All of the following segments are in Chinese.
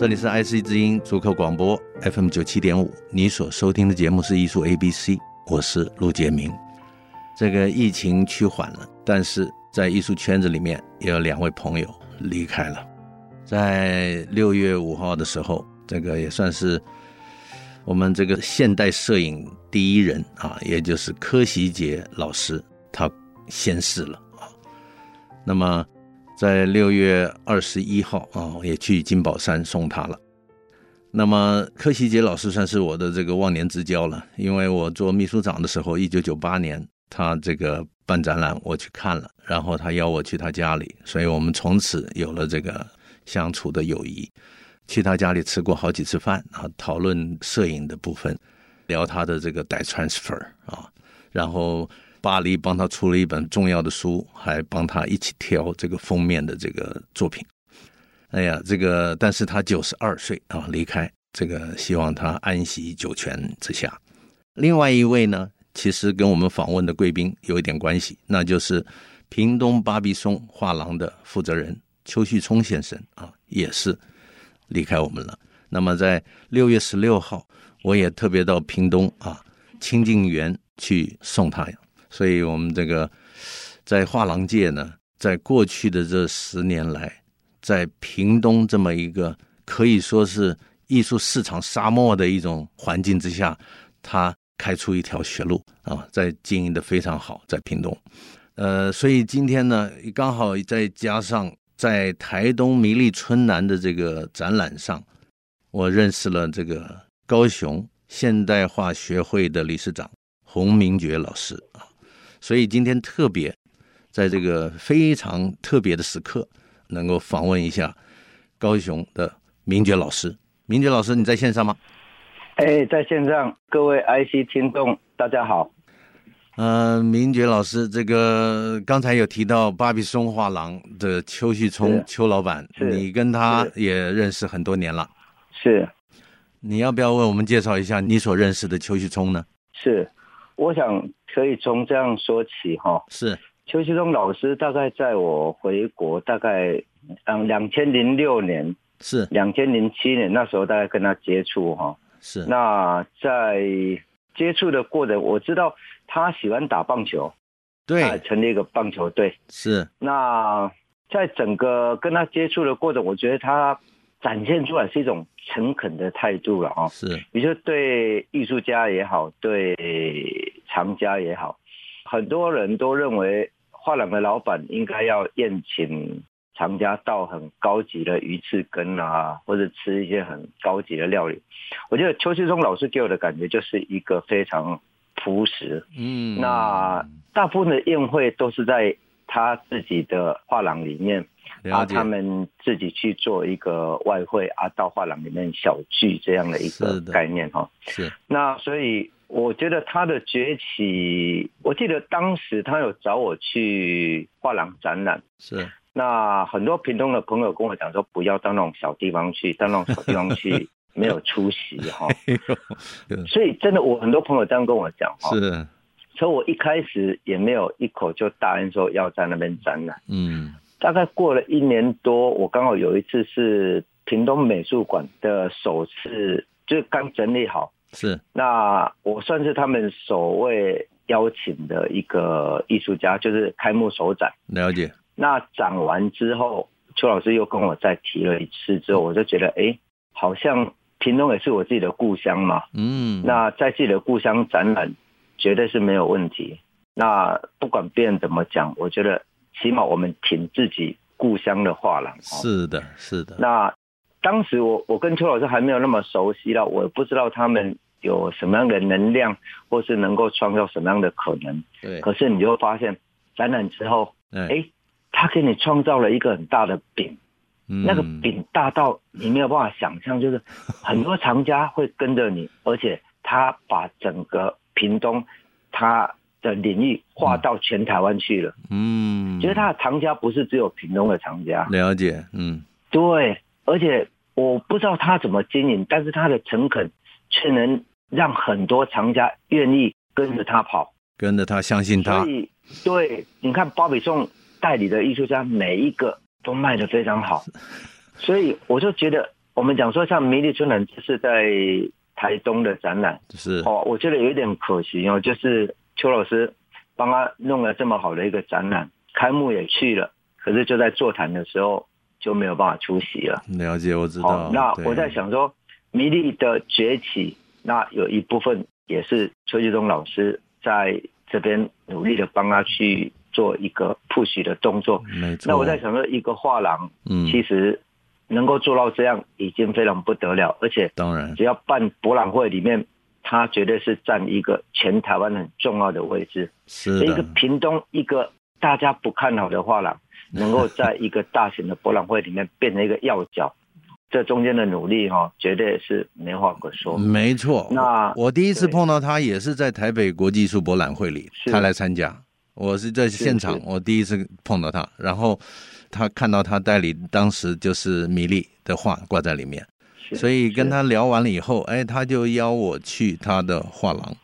这里是 IC 之音竹科广播 FM 九七点五，你所收听的节目是艺术 A B C，我是陆杰明。这个疫情趋缓了，但是在艺术圈子里面也有两位朋友离开了。在六月五号的时候，这个也算是我们这个现代摄影第一人啊，也就是柯希杰老师，他仙逝了啊。那么在六月二十一号啊，也去金宝山送他了。那么柯希杰老师算是我的这个忘年之交了，因为我做秘书长的时候，一九九八年他这个办展览，我去看了，然后他邀我去他家里，所以我们从此有了这个。相处的友谊，去他家里吃过好几次饭啊，讨论摄影的部分，聊他的这个 d transfer 啊，然后巴黎帮他出了一本重要的书，还帮他一起挑这个封面的这个作品。哎呀，这个但是他九十二岁啊离开，这个希望他安息九泉之下。另外一位呢，其实跟我们访问的贵宾有一点关系，那就是屏东巴比松画廊的负责人。邱旭聪先生啊，也是离开我们了。那么在六月十六号，我也特别到屏东啊清静园去送他。所以，我们这个在画廊界呢，在过去的这十年来，在屏东这么一个可以说是艺术市场沙漠的一种环境之下，他开出一条血路啊，在经营的非常好，在屏东。呃，所以今天呢，刚好再加上。在台东迷丽春南的这个展览上，我认识了这个高雄现代画学会的理事长洪明觉老师啊，所以今天特别在这个非常特别的时刻，能够访问一下高雄的明觉老师。明觉老师，你在线上吗？哎，在线上，各位 IC 听众，大家好。嗯、呃，明觉老师，这个刚才有提到巴比松画廊的邱旭聪邱老板，你跟他也认识很多年了。是，你要不要为我们介绍一下你所认识的邱旭聪呢？是，我想可以从这样说起哈。是，邱其中老师大概在我回国大概嗯两千零六年是两千零七年那时候大概跟他接触哈。是，那在接触的过程我知道。他喜欢打棒球，对，他成立一个棒球队。是，那在整个跟他接触的过程，我觉得他展现出来是一种诚恳的态度了啊。是，也就对艺术家也好，对藏家也好，很多人都认为画廊的老板应该要宴请藏家到很高级的鱼翅羹啊，或者吃一些很高级的料理。我觉得邱世忠老师给我的感觉就是一个非常。朴实，嗯，那大部分的宴会都是在他自己的画廊里面，啊，他们自己去做一个外汇啊，到画廊里面小聚这样的一个概念哈。是，那所以我觉得他的崛起，我记得当时他有找我去画廊展览，是，那很多屏东的朋友跟我讲说，不要到那种小地方去，到那种小地方去。没有出席哈，所以真的，我很多朋友这样跟我讲哈，是，所以我一开始也没有一口就答应说要在那边展览。嗯，大概过了一年多，我刚好有一次是屏东美术馆的首次，就刚整理好，是，那我算是他们首位邀请的一个艺术家，就是开幕首展。了解。那展完之后，邱老师又跟我再提了一次，之后我就觉得，哎，好像。屏东也是我自己的故乡嘛，嗯，那在自己的故乡展览绝对是没有问题。那不管别人怎么讲，我觉得起码我们挺自己故乡的话了。是的，是的。那当时我我跟邱老师还没有那么熟悉了，我不知道他们有什么样的能量，或是能够创造什么样的可能。对。可是你就会发现展览之后，哎。他给你创造了一个很大的饼，嗯、那个饼大到你没有办法想象，就是很多藏家会跟着你，而且他把整个屏东他的领域划到全台湾去了。嗯，其实他的藏家不是只有屏东的藏家。了解，嗯，对，而且我不知道他怎么经营，但是他的诚恳却能让很多藏家愿意跟着他跑，跟着他，相信他。所以，对，你看包比颂代理的艺术家，每一个都卖得非常好，所以我就觉得，我们讲说像迷丽春兰，就是在台东的展览，是哦，我觉得有一点可惜哦，就是邱老师帮他弄了这么好的一个展览，开幕也去了，可是就在座谈的时候就没有办法出席了。了解，我知道。哦，那我在想说，迷丽的崛起，那有一部分也是邱继东老师在这边努力的帮他去做一个 push 的动作。没错。那我在想说，一个画廊，嗯，其实能够做到这样已经非常不得了，而且当然，只要办博览会里面，他绝对是占一个全台湾很重要的位置。是一个屏东一个大家不看好的画廊，能够在一个大型的博览会里面变成一个要角。这中间的努力哈，绝对是没话可说。没错，那我第一次碰到他也是在台北国际艺术博览会里，他来参加，我是在现场，我第一次碰到他，然后他看到他代理当时就是米粒的画挂在里面，所以跟他聊完了以后，哎，他就邀我去他的画廊，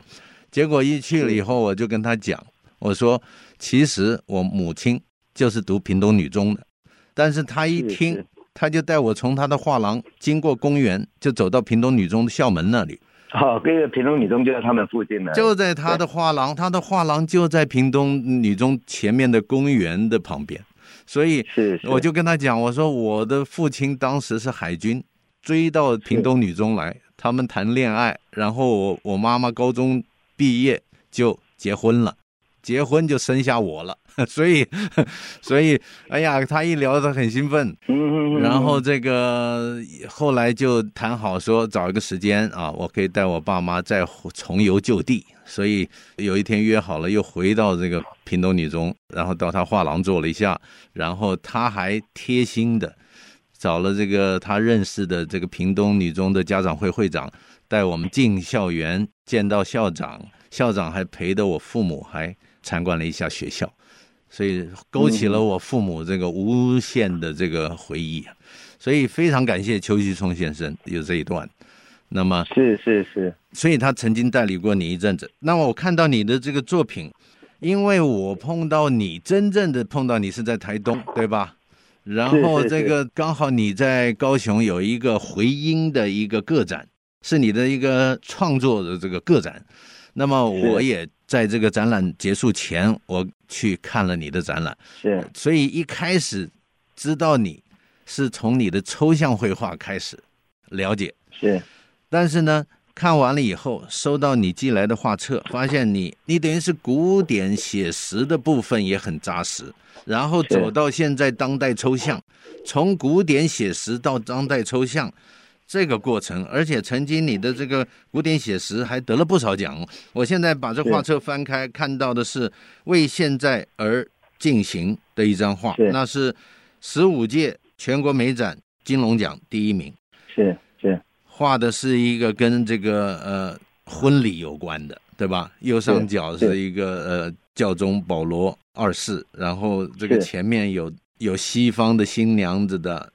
结果一去了以后，我就跟他讲，我说其实我母亲就是读屏东女中的，但是他一听。他就带我从他的画廊经过公园，就走到屏东女中的校门那里。好，这个屏东女中就在他们附近了。就在他的画廊，他的画廊就在屏东女中前面的公园的旁边。所以，我就跟他讲，我说我的父亲当时是海军，追到屏东女中来，他们谈恋爱，然后我我妈妈高中毕业就结婚了，结婚就生下我了。所以，所以，哎呀，他一聊他很兴奋，嗯，然后这个后来就谈好说找一个时间啊，我可以带我爸妈再重游旧地。所以有一天约好了，又回到这个屏东女中，然后到他画廊坐了一下，然后他还贴心的找了这个他认识的这个屏东女中的家长会会长，带我们进校园见到校长，校长还陪着我父母还参观了一下学校。所以勾起了我父母这个无限的这个回忆，所以非常感谢邱旭聪先生有这一段。那么是是是，所以他曾经代理过你一阵子。那么我看到你的这个作品，因为我碰到你真正的碰到你是在台东，对吧？然后这个刚好你在高雄有一个回音的一个个展，是你的一个创作的这个个展。那么我也在这个展览结束前，我去看了你的展览，是，所以一开始知道你是从你的抽象绘画开始了解，是，但是呢，看完了以后，收到你寄来的画册，发现你你等于是古典写实的部分也很扎实，然后走到现在当代抽象，从古典写实到当代抽象。这个过程，而且曾经你的这个古典写实还得了不少奖。我现在把这画册翻开，看到的是为现在而进行的一张画，那是十五届全国美展金龙奖第一名。是是，画的是一个跟这个呃婚礼有关的，对吧？右上角是一个呃教宗保罗二世，然后这个前面有有西方的新娘子的。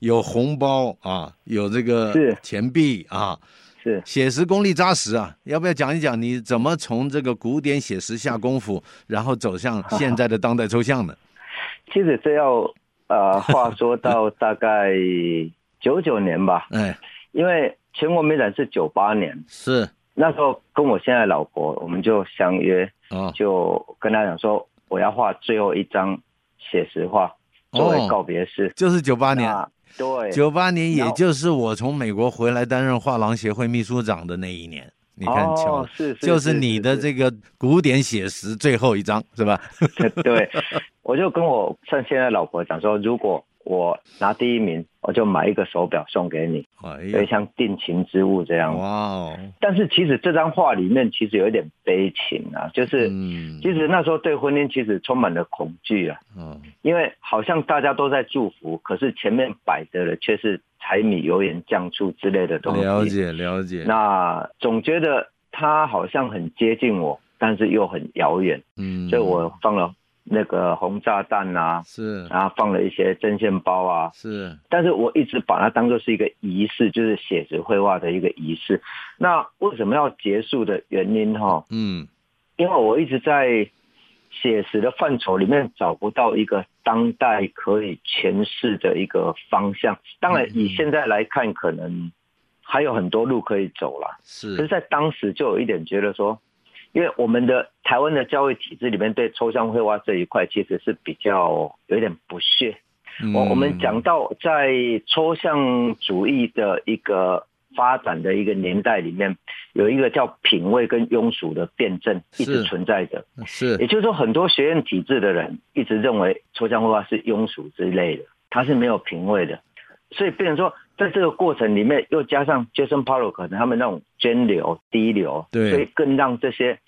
有红包啊，有这个钱币啊，是写实功力扎实啊。要不要讲一讲你怎么从这个古典写实下功夫，然后走向 现在的当代抽象呢？其实这要呃，话说到大概九九年吧。哎，因为全国美展是九八年，是。那时候跟我现在老婆，我们就相约，就跟他讲说，我要画最后一张写实画作为告别式，就是九八年。对，九八年也就是我从美国回来担任画廊协会秘书长的那一年，你看瞧，哦，是，是，就是你的这个古典写实最后一张是吧？对，我就跟我趁现在老婆讲说，如果我拿第一名，我就买一个手表送给你，哎所以像定情之物这样。哇哦！但是其实这张画里面其实有一点悲情啊，就是，嗯，其实那时候对婚姻其实充满了恐惧啊，嗯，因为好像大家都在祝福，可是前面摆着的却是柴米油盐酱醋之类的东西。了解了解。那总觉得他好像很接近我，但是又很遥远。嗯，所以我放了那个红炸弹啊，是然后放了一些针线包啊，是，但是我一直把它当做是一个仪式，就是写实绘画的一个仪式。那为什么要结束的原因哈？嗯，因为我一直在写实的范畴里面找不到一个当代可以诠释的一个方向。当然，以现在来看，可能还有很多路可以走了。可是，是，在当时就有一点觉得说，因为我们的台湾的教育体制里面对抽象绘画这一块其实是比较有一点不屑。我我们讲到在抽象主义的一个发展的一个年代里面，有一个叫品味跟庸俗的辩证一直存在着。是，也就是说，很多学院体制的人一直认为抽象绘画是庸俗之类的，它是没有品味的。所以变成说，在这个过程里面，又加上 Jackson Pollock 可能他们那种涓流、低流，对，所以更让这些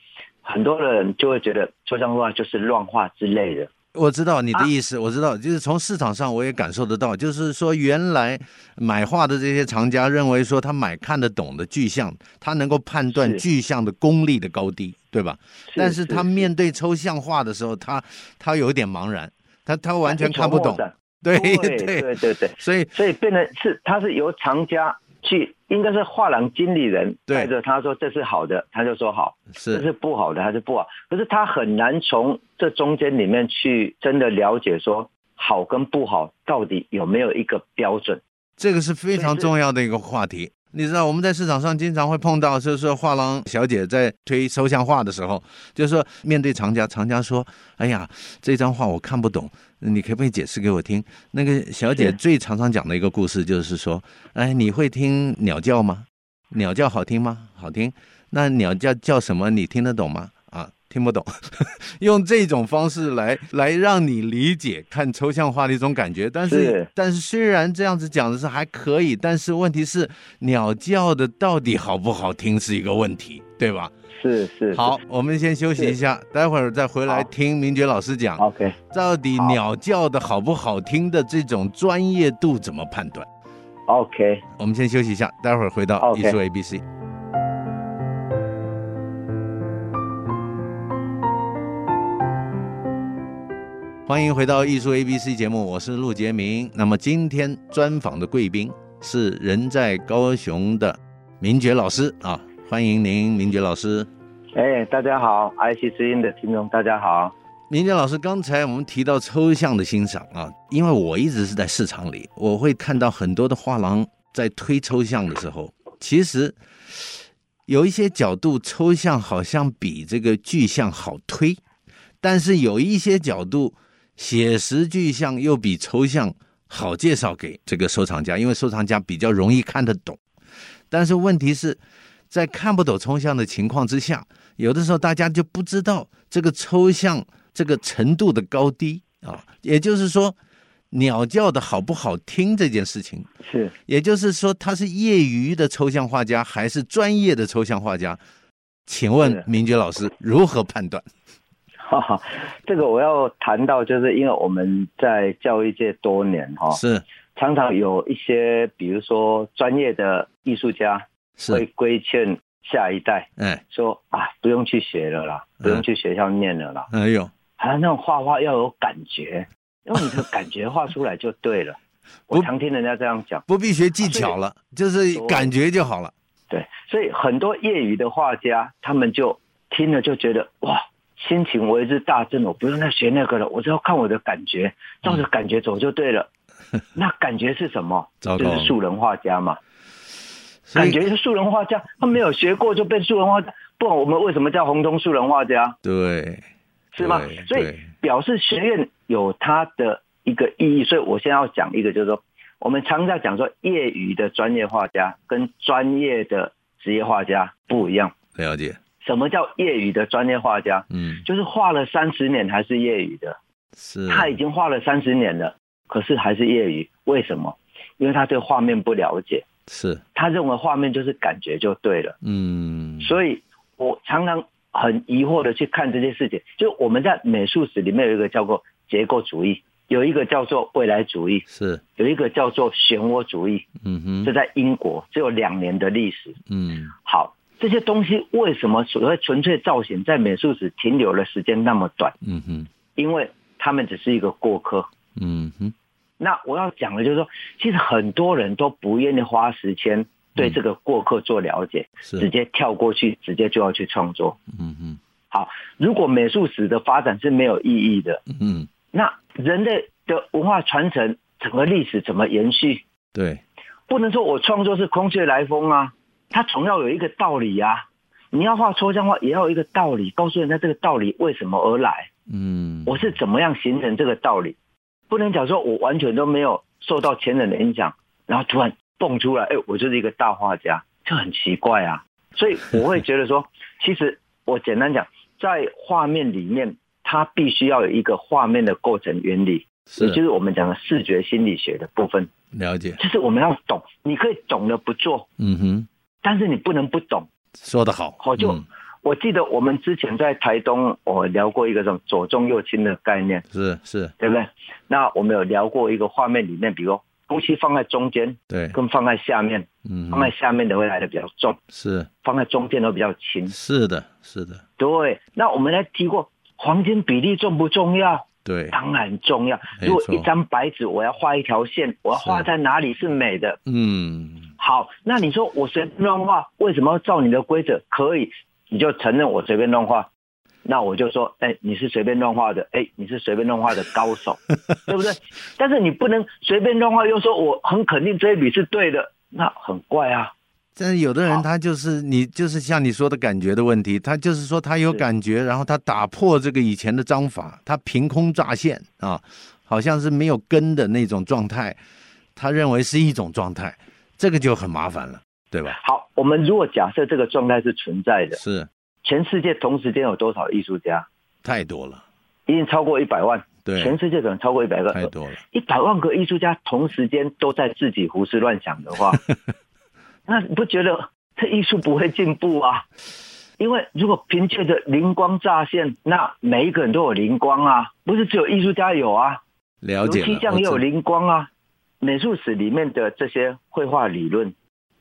很多的人就会觉得抽象绘画就是乱画之类的。我知道你的意思，啊、我知道，就是从市场上我也感受得到，就是说原来买画的这些藏家认为说他买看得懂的具象，他能够判断具象的功力的高低，对吧？但是他面对抽象画的时候，他他有点茫然，他他完全看不懂。对对对对对，所以所以变成是他是由藏家去。应该是画廊经理人带着他说，这是好的，他就说好；是这是不好的，他是不好。可是他很难从这中间里面去真的了解说好跟不好到底有没有一个标准。这个是非常重要的一个话题。你知道我们在市场上经常会碰到，就是说画廊小姐在推抽象画的时候，就是说面对藏家，藏家说：“哎呀，这张画我看不懂，你可不可以解释给我听？”那个小姐最常常讲的一个故事就是说：“哎，你会听鸟叫吗？鸟叫好听吗？好听。那鸟叫叫什么？你听得懂吗？”听不懂，用这种方式来来让你理解看抽象画的一种感觉，但是，是但是虽然这样子讲的是还可以，但是问题是鸟叫的到底好不好听是一个问题，对吧？是是。好，我们先休息一下，待会儿再回来听明觉老师讲。OK，到底鸟叫的好不好听的这种专业度怎么判断？OK，我们先休息一下，待会儿回到艺术 ABC。欢迎回到艺术 A B C 节目，我是陆杰明。那么今天专访的贵宾是人在高雄的明觉老师啊，欢迎您，明觉老师。哎，大家好，IC 之音的听众大家好。明觉老师，刚才我们提到抽象的欣赏啊，因为我一直是在市场里，我会看到很多的画廊在推抽象的时候，其实有一些角度抽象好像比这个具象好推，但是有一些角度。写实具象又比抽象好介绍给这个收藏家，因为收藏家比较容易看得懂。但是问题是，在看不懂抽象的情况之下，有的时候大家就不知道这个抽象这个程度的高低啊。也就是说，鸟叫的好不好听这件事情，是，也就是说，他是业余的抽象画家还是专业的抽象画家？请问明觉老师如何判断？哈哈，这个我要谈到，就是因为我们在教育界多年哈，是。常常有一些，比如说专业的艺术家会规劝下一代，哎，说啊，不用去学了啦，不用去学校念了啦，哎呦，好像那种画画要有感觉，用你的感觉画出来就对了。我常听人家这样讲，不必学技巧了，就是感觉就好了。对，所以很多业余的画家，他们就听了就觉得哇。心情为之大振，我不用再学那个了，我只要看我的感觉，照着感觉走就对了。嗯、那感觉是什么？就是素人画家嘛。感觉是素人画家，他没有学过就被素人画家。不然我们为什么叫红通素人画家？对，是吗？所以表示学院有它的一个意义。所以我现在要讲一个，就是说，我们常在讲说，业余的专业画家跟专业的职业画家不一样。了解。什么叫业余的专业画家？嗯，就是画了三十年还是业余的，是，他已经画了三十年了，可是还是业余。为什么？因为他对画面不了解，是他认为画面就是感觉就对了。嗯，所以我常常很疑惑的去看这些事情。就我们在美术史里面有一个叫做结构主义，有一个叫做未来主义，是有一个叫做漩涡主义。嗯哼，这在英国只有两年的历史。嗯，好，这些东西为什么所谓纯粹造型在美术史停留的时间那么短？嗯哼，因为他们只是一个过客。嗯哼。那我要讲的就是说，其实很多人都不愿意花时间对这个过客做了解，是直接跳过去，直接就要去创作。嗯哼。好，如果美术史的发展是没有意义的，嗯，那人类的文化传承，整个历史怎么延续？对，不能说我创作是空穴来风啊，它总要有一个道理啊。你要画抽象画，也要有一个道理，告诉人家这个道理为什么而来。嗯，我是怎么样形成这个道理？不能讲说，我完全都没有受到前人的影响，然后突然蹦出来，哎，我就是一个大画家，这很奇怪啊。所以我会觉得说，其实我简单讲，在画面里面，它必须要有一个画面的构成原理，也就是我们讲的视觉心理学的部分。了解，就是我们要懂，你可以懂了不做，嗯哼，但是你不能不懂。说得好，好就。嗯我记得我们之前在台东，我聊过一个这种左重右轻的概念，是是，对不对？那我们有聊过一个画面里面，比如东西放在中间，对，跟放在下面，嗯，放在下面的会来的比较重，是，放在中间都比较轻，是的，是的，对。那我们来提过黄金比例重不重要？对，当然重要。如果一张白纸，我要画一条线，我要画在哪里是美的？嗯，好，那你说我随便乱画，为什么要照你的规则？可以。你就承认我随便乱画，那我就说，哎，你是随便乱画的，哎，你是随便乱画的高手，对不对？但是你不能随便乱画，又说我很肯定这一笔是对的，那很怪啊。但是有的人他就是你就是像你说的感觉的问题，他就是说他有感觉，然后他打破这个以前的章法，他凭空乍现啊，好像是没有根的那种状态，他认为是一种状态，这个就很麻烦了。对吧？好，我们如果假设这个状态是存在的，是全世界同时间有多少艺术家？太多了，已经超过一百万。对，全世界可能超过一百个，太多了。一百万个艺术家同时间都在自己胡思乱想的话，那你不觉得这艺术不会进步啊？因为如果凭借着灵光乍现，那每一个人都有灵光啊，不是只有艺术家有啊？了解了，油漆匠也有灵光啊。美术史里面的这些绘画理论。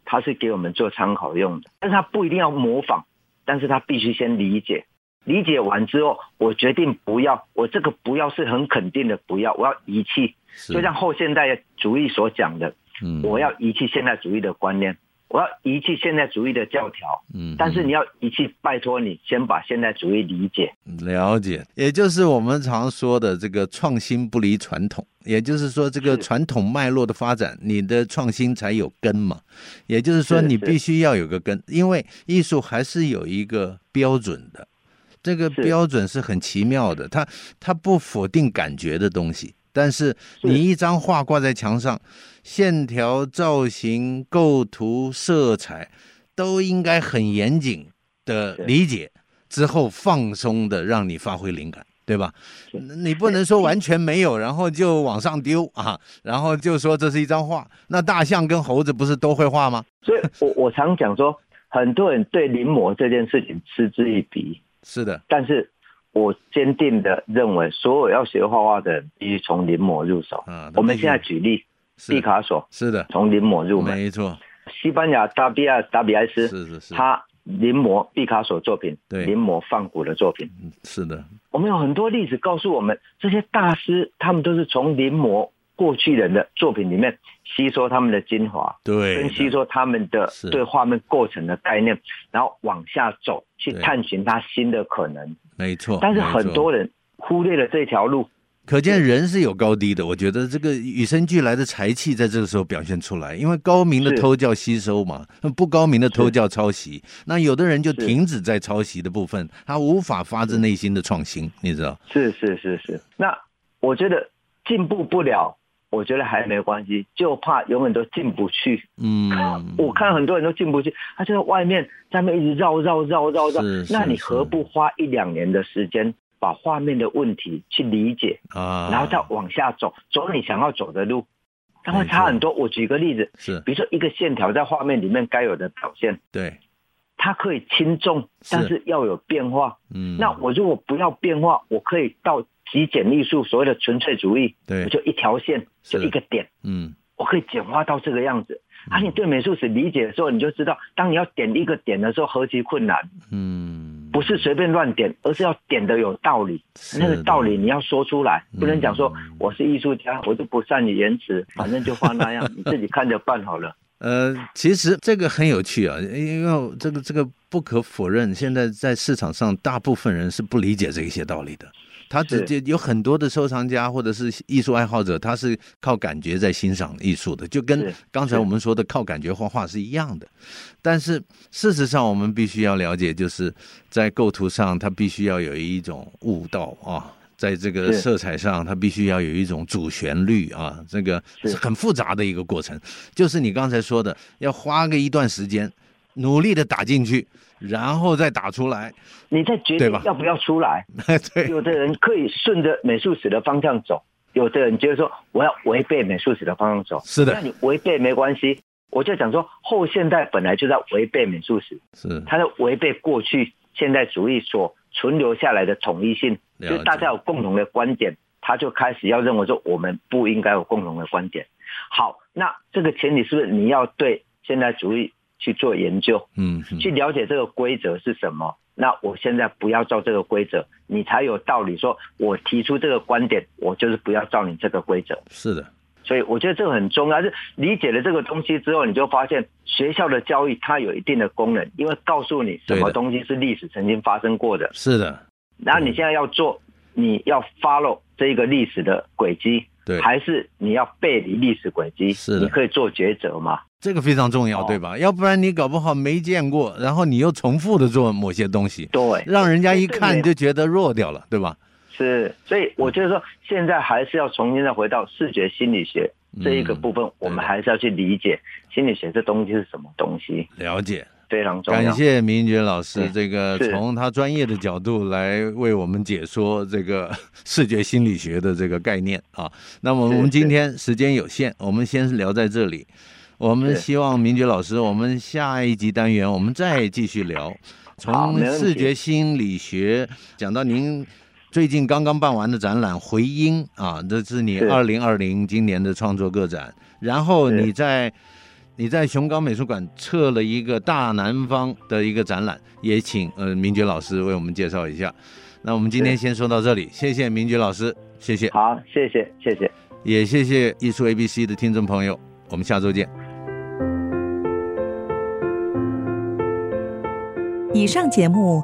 它是给我们做参考用的，但是它不一定要模仿，但是它必须先理解，理解完之后，我决定不要，我这个不要是很肯定的不要，我要遗弃，就像后现代主义所讲的，嗯，我要遗弃现代主义的观念。我要遗弃现代主义的教条，嗯，但是你要遗弃，拜托你先把现代主义理解、了解，也就是我们常说的这个创新不离传统，也就是说这个传统脉络的发展，你的创新才有根嘛。也就是说，你必须要有个根，因为艺术还是有一个标准的，这个标准是很奇妙的，它它不否定感觉的东西。但是你一张画挂在墙上，线条、造型、构图、色彩都应该很严谨的理解之后，放松的让你发挥灵感，对吧？你不能说完全没有，然后就往上丢啊，然后就说这是一张画。那大象跟猴子不是都会画吗？所以我我常讲说，很多人对临摹这件事情嗤之以鼻。是的，但是。我坚定的认为，所有要学画画的人必须从临摹入手。嗯，我们现在举例，毕卡索是的，从临摹入门，没错。西班牙达比亚达比埃斯是是是，他临摹毕卡索作品，对，临摹梵谷的作品，是的。我们有很多例子告诉我们，这些大师他们都是从临摹过去人的作品里面吸收他们的精华，对，跟吸收他们的对画面构成的概念，然后往下走，去探寻他新的可能。没错，但是很多人忽略了这条路，可见人是有高低的。我觉得这个与生俱来的才气在这个时候表现出来，因为高明的偷叫吸收嘛，不高明的偷叫抄袭。那有的人就停止在抄袭的部分，他无法发自内心的创新，你知道？是是是是。那我觉得进步不了，我觉得还没关系，就怕永远都进不去。嗯，我看很多人都进不去，他就在外面在那一直绕绕绕绕绕。那你何不花一两年的时间把画面的问题去理解啊，然后再往下走，走你想要走的路，它会差很多。我举个例子，是，比如说一个线条在画面里面该有的表现，对，它可以轻重，但是要有变化。嗯，那我如果不要变化，我可以到极简艺术，所谓的纯粹主义，对，我就一条线，就一个点，嗯，我可以简化到这个样子。啊，你对美术史理解的时候，你就知道，当你要点一个点的时候，何其困难。嗯，不是随便乱点，而是要点的有道理。那个道理你要说出来，不能讲说我是艺术家，我就不善于言辞，反正就画那样，你自己看着办好了。呃，其实这个很有趣啊，因为这个这个不可否认，现在在市场上，大部分人是不理解这一些道理的。他直接有很多的收藏家或者是艺术爱好者，他是靠感觉在欣赏艺术的，就跟刚才我们说的靠感觉画画是一样的。但是事实上，我们必须要了解，就是在构图上，他必须要有一种悟道啊，在这个色彩上，它必须要有一种主旋律啊，这个是很复杂的一个过程。就是你刚才说的，要花个一段时间，努力的打进去。然后再打出来，你再决定要不要出来。对，有的人可以顺着美术史的方向走，有的人觉得说我要违背美术史的方向走。是的，那你违背没关系。我就讲说，后现代本来就在违背美术史，是他在违背过去现代主义所存留下来的统一性，就是大家有共同的观点，他就开始要认为说我们不应该有共同的观点。好，那这个前提是不是你要对现代主义？去做研究，嗯，去了解这个规则是什么。那我现在不要照这个规则，你才有道理说，我提出这个观点，我就是不要照你这个规则。是的，所以我觉得这个很重要。是理解了这个东西之后，你就发现学校的教育它有一定的功能，因为告诉你什么东西是历史曾经发生过的。是的，然后你现在要做，你要 follow 这一个历史的轨迹。对，还是你要背离历史轨迹，是你可以做抉择嘛？这个非常重要，对吧？哦，要不然你搞不好没见过，然后你又重复的做某些东西，对，让人家一看就觉得弱掉了，对吧？是，所以我就是说，现在还是要重新再回到视觉心理学这一个部分，我们还是要去理解心理学这东西是什么东西，了解。非常重要。感谢明英觉老师，这个从他专业的角度来为我们解说这个视觉心理学的这个概念啊。那么我们今天时间有限，我们先聊在这里。我们希望明觉老师，我们下一集单元我们再继续聊，从视觉心理学讲到您最近刚刚办完的展览《回音》啊，这是你二零二零今年的创作个展，然后你在。你在熊高美术馆测了一个大南方的一个展览，也请呃明觉老师为我们介绍一下。那我们今天先说到这里，谢谢明觉老师，谢谢。好，谢谢，谢谢，也谢谢艺术 ABC 的听众朋友，我们下周见。以上节目